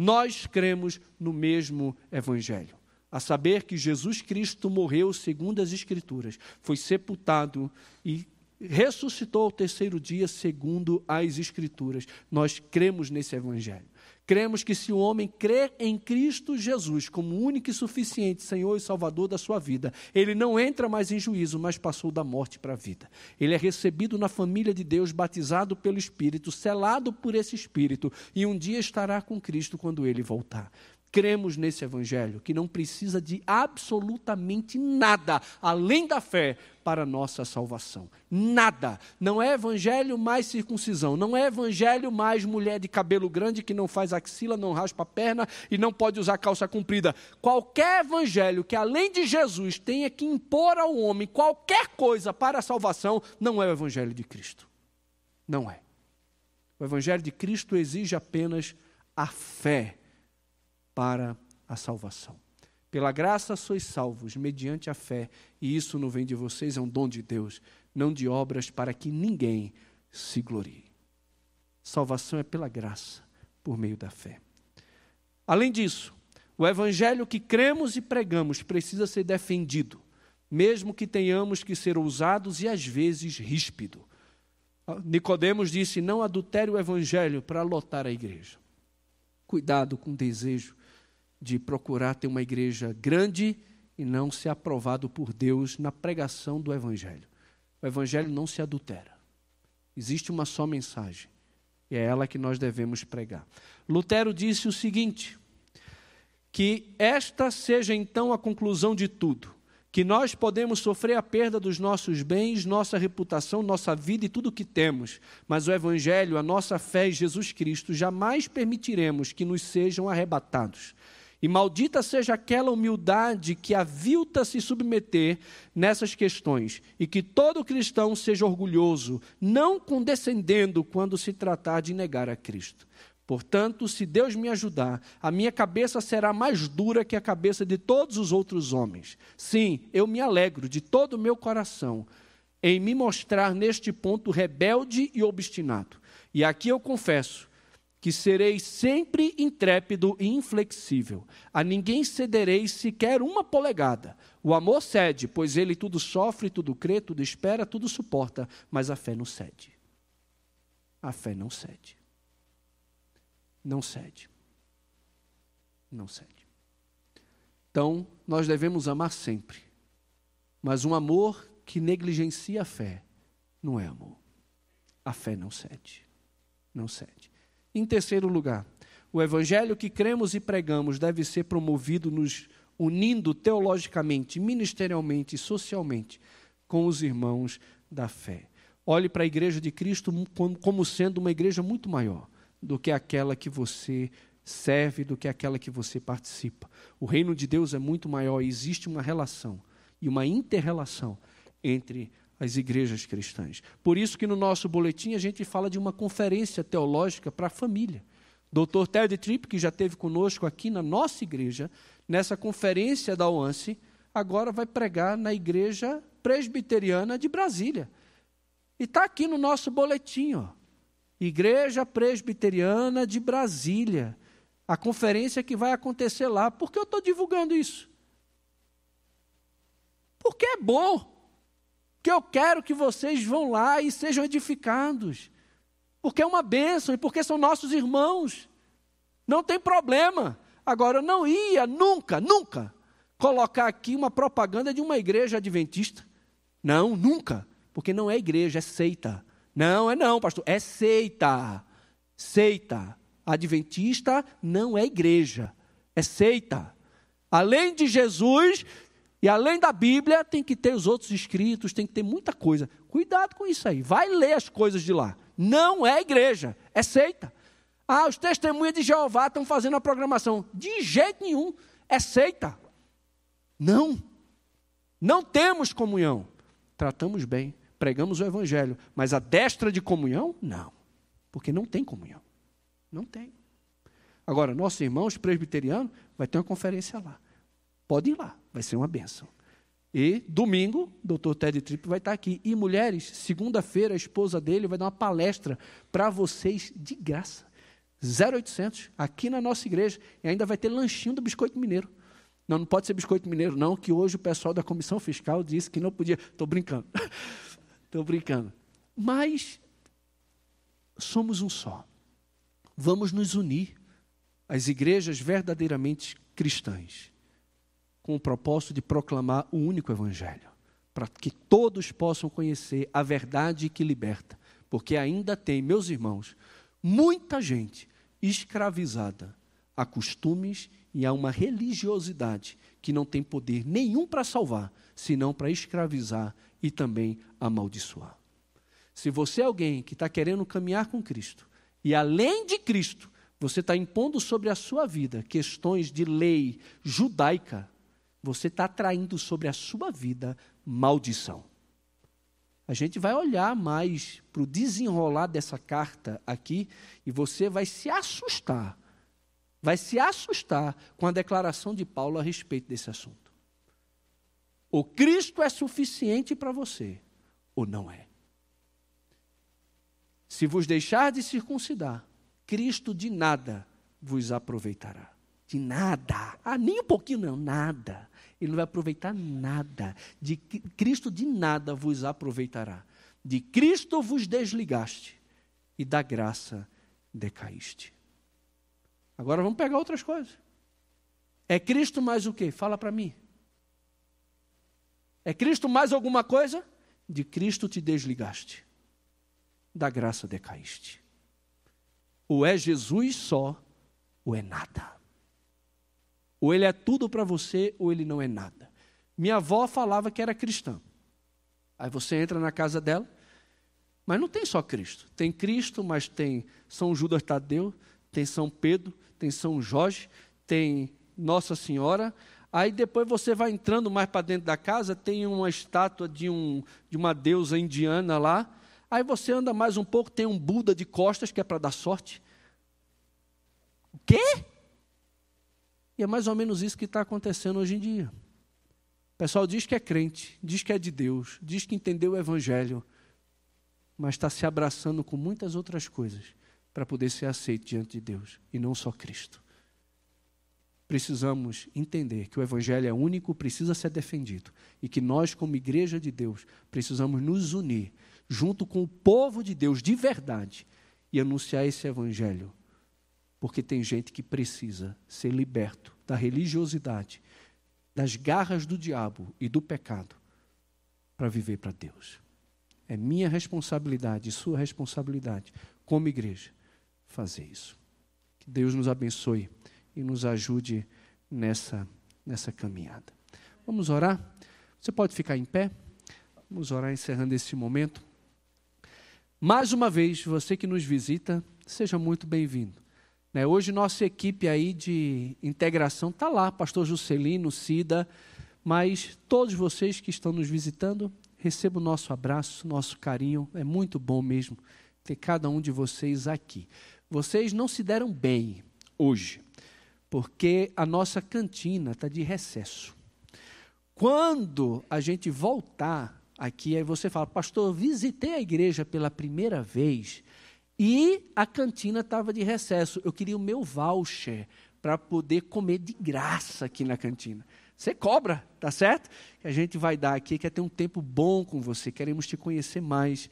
Nós cremos no mesmo evangelho a saber que Jesus Cristo morreu segundo as Escrituras, foi sepultado e ressuscitou ao terceiro dia segundo as Escrituras. Nós cremos nesse Evangelho. Cremos que se o homem crer em Cristo Jesus como único e suficiente Senhor e Salvador da sua vida, ele não entra mais em juízo, mas passou da morte para a vida. Ele é recebido na família de Deus, batizado pelo Espírito, selado por esse Espírito, e um dia estará com Cristo quando ele voltar cremos nesse evangelho, que não precisa de absolutamente nada além da fé para a nossa salvação. Nada. Não é evangelho mais circuncisão, não é evangelho mais mulher de cabelo grande que não faz axila, não raspa a perna e não pode usar calça comprida. Qualquer evangelho que além de Jesus tenha que impor ao homem qualquer coisa para a salvação, não é o evangelho de Cristo. Não é. O evangelho de Cristo exige apenas a fé para a salvação. Pela graça sois salvos, mediante a fé, e isso não vem de vocês, é um dom de Deus, não de obras para que ninguém se glorie. Salvação é pela graça, por meio da fé. Além disso, O evangelho que cremos e pregamos precisa ser defendido, mesmo que tenhamos que ser ousados e às vezes ríspido. Nicodemos disse: "Não adultere o evangelho para lotar a igreja". Cuidado com o desejo de procurar ter uma igreja grande e não ser aprovado por Deus na pregação do evangelho. O evangelho não se adultera. Existe uma só mensagem. E é ela que nós devemos pregar. Lutero disse o seguinte: que esta seja então a conclusão de tudo, que nós podemos sofrer a perda dos nossos bens, nossa reputação, nossa vida e tudo o que temos, mas o Evangelho, a nossa fé em Jesus Cristo, jamais permitiremos que nos sejam arrebatados. E maldita seja aquela humildade que avilta se submeter nessas questões, e que todo cristão seja orgulhoso, não condescendendo quando se tratar de negar a Cristo. Portanto, se Deus me ajudar, a minha cabeça será mais dura que a cabeça de todos os outros homens. Sim, eu me alegro de todo o meu coração em me mostrar neste ponto rebelde e obstinado. E aqui eu confesso que serei sempre intrépido e inflexível. A ninguém cederei sequer uma polegada. O amor cede, pois ele tudo sofre, tudo crê, tudo espera, tudo suporta, mas a fé não cede. A fé não cede. Não cede. Não cede. Então, nós devemos amar sempre. Mas um amor que negligencia a fé não é amor. A fé não cede. Não cede. Em terceiro lugar, o evangelho que cremos e pregamos deve ser promovido nos unindo teologicamente, ministerialmente e socialmente com os irmãos da fé. Olhe para a igreja de Cristo como sendo uma igreja muito maior do que aquela que você serve, do que aquela que você participa. O reino de Deus é muito maior e existe uma relação e uma interrelação entre as igrejas cristãs. Por isso que no nosso boletim a gente fala de uma conferência teológica para a família. Dr. Ted Tripp, que já esteve conosco aqui na nossa igreja, nessa conferência da OANSE, agora vai pregar na igreja presbiteriana de Brasília. E está aqui no nosso boletim, ó. Igreja Presbiteriana de Brasília. A conferência que vai acontecer lá. Por que eu estou divulgando isso? Porque é bom que eu quero que vocês vão lá e sejam edificados. Porque é uma bênção e porque são nossos irmãos. Não tem problema. Agora, eu não ia nunca, nunca colocar aqui uma propaganda de uma igreja adventista. Não, nunca. Porque não é igreja, é seita. Não, é não, pastor. É seita. Seita. Adventista não é igreja, é seita. Além de Jesus, e além da Bíblia, tem que ter os outros escritos, tem que ter muita coisa. Cuidado com isso aí. Vai ler as coisas de lá. Não é igreja, é seita. Ah, os testemunhas de Jeová estão fazendo a programação. De jeito nenhum. É seita. Não. Não temos comunhão. Tratamos bem, pregamos o evangelho, mas a destra de comunhão, não. Porque não tem comunhão. Não tem. Agora, nossos irmãos presbiterianos vai ter uma conferência lá. Pode ir lá, vai ser uma benção. E domingo, o doutor Ted Tripp vai estar aqui. E mulheres, segunda-feira, a esposa dele vai dar uma palestra para vocês de graça. 0800, aqui na nossa igreja. E ainda vai ter lanchinho do Biscoito Mineiro. Não, não pode ser Biscoito Mineiro, não, que hoje o pessoal da comissão fiscal disse que não podia. Estou brincando. Estou brincando. Mas somos um só. Vamos nos unir. As igrejas verdadeiramente cristãs com o propósito de proclamar o único Evangelho, para que todos possam conhecer a verdade que liberta, porque ainda tem, meus irmãos, muita gente escravizada a costumes e a uma religiosidade que não tem poder nenhum para salvar, senão para escravizar e também amaldiçoar. Se você é alguém que está querendo caminhar com Cristo, e além de Cristo, você está impondo sobre a sua vida questões de lei judaica, você está atraindo sobre a sua vida maldição. A gente vai olhar mais para o desenrolar dessa carta aqui e você vai se assustar. Vai se assustar com a declaração de Paulo a respeito desse assunto. O Cristo é suficiente para você, ou não é? Se vos deixar de circuncidar, Cristo de nada vos aproveitará. De nada. Ah, nem um pouquinho, não, nada. Ele não vai aproveitar nada. De Cristo de nada vos aproveitará. De Cristo vos desligaste e da graça decaíste. Agora vamos pegar outras coisas. É Cristo mais o quê? Fala para mim. É Cristo mais alguma coisa? De Cristo te desligaste. Da graça decaíste. Ou é Jesus só, ou é nada. Ou ele é tudo para você, ou ele não é nada. Minha avó falava que era cristã. Aí você entra na casa dela, mas não tem só Cristo. Tem Cristo, mas tem São Judas Tadeu, tem São Pedro, tem São Jorge, tem Nossa Senhora. Aí depois você vai entrando mais para dentro da casa, tem uma estátua de, um, de uma deusa indiana lá. Aí você anda mais um pouco, tem um Buda de costas, que é para dar sorte. O quê? E é mais ou menos isso que está acontecendo hoje em dia. O pessoal diz que é crente, diz que é de Deus, diz que entendeu o Evangelho, mas está se abraçando com muitas outras coisas para poder ser aceito diante de Deus, e não só Cristo. Precisamos entender que o Evangelho é único, precisa ser defendido, e que nós, como igreja de Deus, precisamos nos unir junto com o povo de Deus de verdade e anunciar esse Evangelho porque tem gente que precisa ser liberto da religiosidade, das garras do diabo e do pecado para viver para Deus. É minha responsabilidade sua responsabilidade, como igreja, fazer isso. Que Deus nos abençoe e nos ajude nessa, nessa caminhada. Vamos orar? Você pode ficar em pé? Vamos orar encerrando esse momento. Mais uma vez, você que nos visita, seja muito bem-vindo. Né, hoje nossa equipe aí de integração está lá, pastor Juscelino, Cida, mas todos vocês que estão nos visitando, recebam o nosso abraço, nosso carinho, é muito bom mesmo ter cada um de vocês aqui. Vocês não se deram bem hoje, porque a nossa cantina está de recesso. Quando a gente voltar aqui, aí você fala, pastor, visitei a igreja pela primeira vez, e a cantina estava de recesso. Eu queria o meu voucher para poder comer de graça aqui na cantina. Você cobra, tá certo? Que a gente vai dar aqui, quer ter um tempo bom com você, queremos te conhecer mais.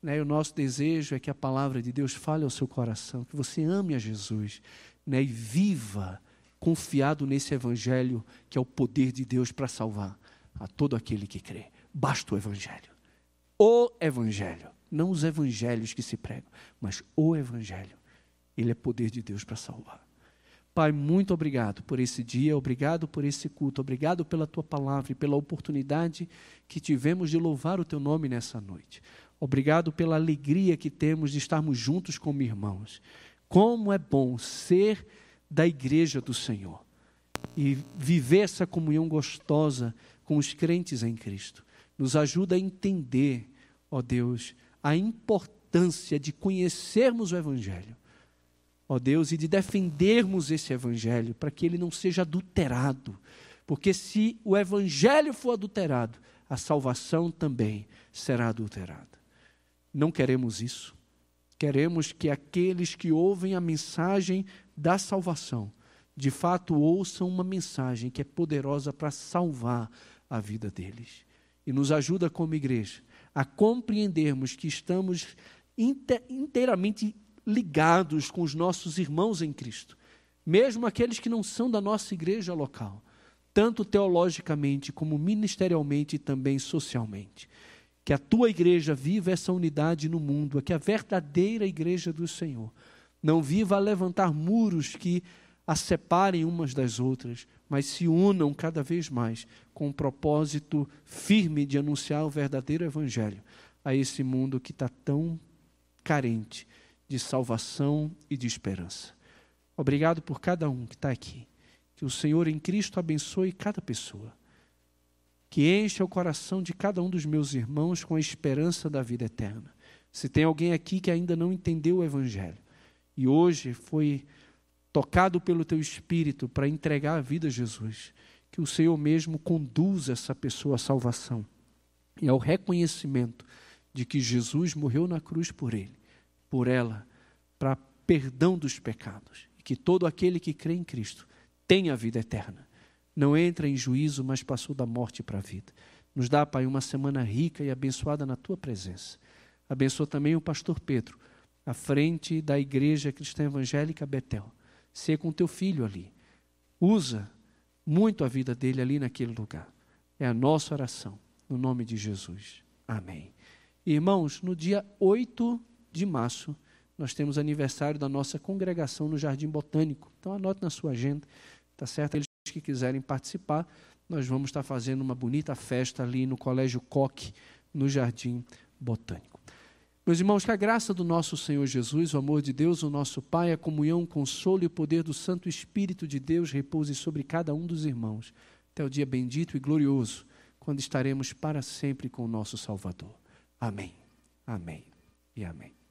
Né? O nosso desejo é que a palavra de Deus fale ao seu coração, que você ame a Jesus né? e viva confiado nesse evangelho que é o poder de Deus para salvar a todo aquele que crê. Basta o evangelho. O evangelho não os evangelhos que se pregam, mas o evangelho. Ele é poder de Deus para salvar. Pai, muito obrigado por esse dia, obrigado por esse culto, obrigado pela tua palavra e pela oportunidade que tivemos de louvar o teu nome nessa noite. Obrigado pela alegria que temos de estarmos juntos como irmãos. Como é bom ser da igreja do Senhor e viver essa comunhão gostosa com os crentes em Cristo. Nos ajuda a entender, ó Deus, a importância de conhecermos o Evangelho, ó Deus, e de defendermos esse Evangelho para que ele não seja adulterado. Porque se o Evangelho for adulterado, a salvação também será adulterada. Não queremos isso. Queremos que aqueles que ouvem a mensagem da salvação, de fato ouçam uma mensagem que é poderosa para salvar a vida deles. E nos ajuda como igreja a compreendermos que estamos inteiramente ligados com os nossos irmãos em Cristo, mesmo aqueles que não são da nossa igreja local, tanto teologicamente como ministerialmente e também socialmente. Que a tua igreja viva essa unidade no mundo, que a verdadeira igreja do Senhor não viva a levantar muros que a separem umas das outras, mas se unam cada vez mais com o propósito firme de anunciar o verdadeiro Evangelho a esse mundo que está tão carente de salvação e de esperança. Obrigado por cada um que está aqui. Que o Senhor em Cristo abençoe cada pessoa. Que encha o coração de cada um dos meus irmãos com a esperança da vida eterna. Se tem alguém aqui que ainda não entendeu o Evangelho e hoje foi tocado pelo teu espírito para entregar a vida a Jesus, que o Senhor mesmo conduza essa pessoa à salvação e ao reconhecimento de que Jesus morreu na cruz por ele, por ela, para perdão dos pecados, e que todo aquele que crê em Cristo tem a vida eterna. Não entra em juízo, mas passou da morte para a vida. Nos dá, Pai, uma semana rica e abençoada na tua presença. Abençoa também o pastor Pedro, à frente da Igreja Cristã Evangélica Betel. Ser com teu filho ali. Usa muito a vida dele ali naquele lugar. É a nossa oração, no nome de Jesus. Amém. Irmãos, no dia 8 de março, nós temos aniversário da nossa congregação no Jardim Botânico. Então anote na sua agenda, tá certo? Eles que quiserem participar, nós vamos estar fazendo uma bonita festa ali no Colégio Coque, no Jardim Botânico. Meus irmãos, que a graça do nosso Senhor Jesus, o amor de Deus, o nosso Pai, a comunhão, o consolo e o poder do Santo Espírito de Deus repouse sobre cada um dos irmãos, até o dia bendito e glorioso, quando estaremos para sempre com o nosso Salvador. Amém. Amém e amém.